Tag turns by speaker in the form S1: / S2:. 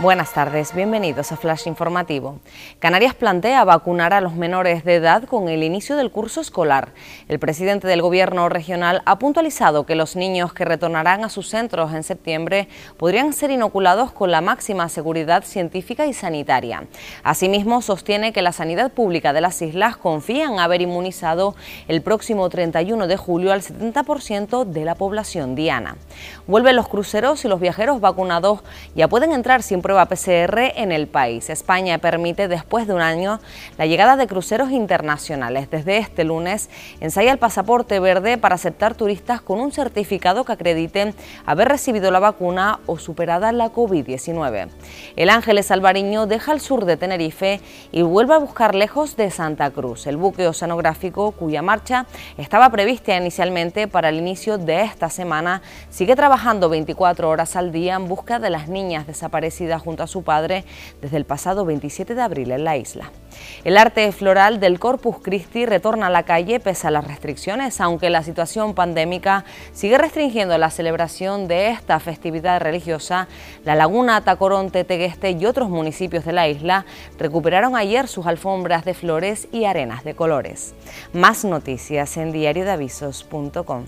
S1: Buenas tardes, bienvenidos a Flash Informativo. Canarias plantea vacunar a los menores de edad con el inicio del curso escolar. El presidente del gobierno regional ha puntualizado que los niños que retornarán a sus centros en septiembre podrían ser inoculados con la máxima seguridad científica y sanitaria. Asimismo, sostiene que la sanidad pública de las islas confía en haber inmunizado el próximo 31 de julio al 70% de la población diana. Vuelven los cruceros y los viajeros vacunados ya pueden entrar sin prueba PCR en el país. España permite después de un año la llegada de cruceros internacionales. Desde este lunes ensaya el pasaporte verde para aceptar turistas con un certificado que acrediten haber recibido la vacuna o superada la COVID-19. El Ángeles Alvariño deja el sur de Tenerife y vuelve a buscar lejos de Santa Cruz. El buque oceanográfico, cuya marcha estaba prevista inicialmente para el inicio de esta semana, sigue trabajando 24 horas al día en busca de las niñas desaparecidas junto a su padre desde el pasado 27 de abril en la isla. El arte floral del Corpus Christi retorna a la calle pese a las restricciones, aunque la situación pandémica sigue restringiendo la celebración de esta festividad religiosa. La Laguna, Tacoronte, Tegueste y otros municipios de la isla recuperaron ayer sus alfombras de flores y arenas de colores. Más noticias en diariodeavisos.com.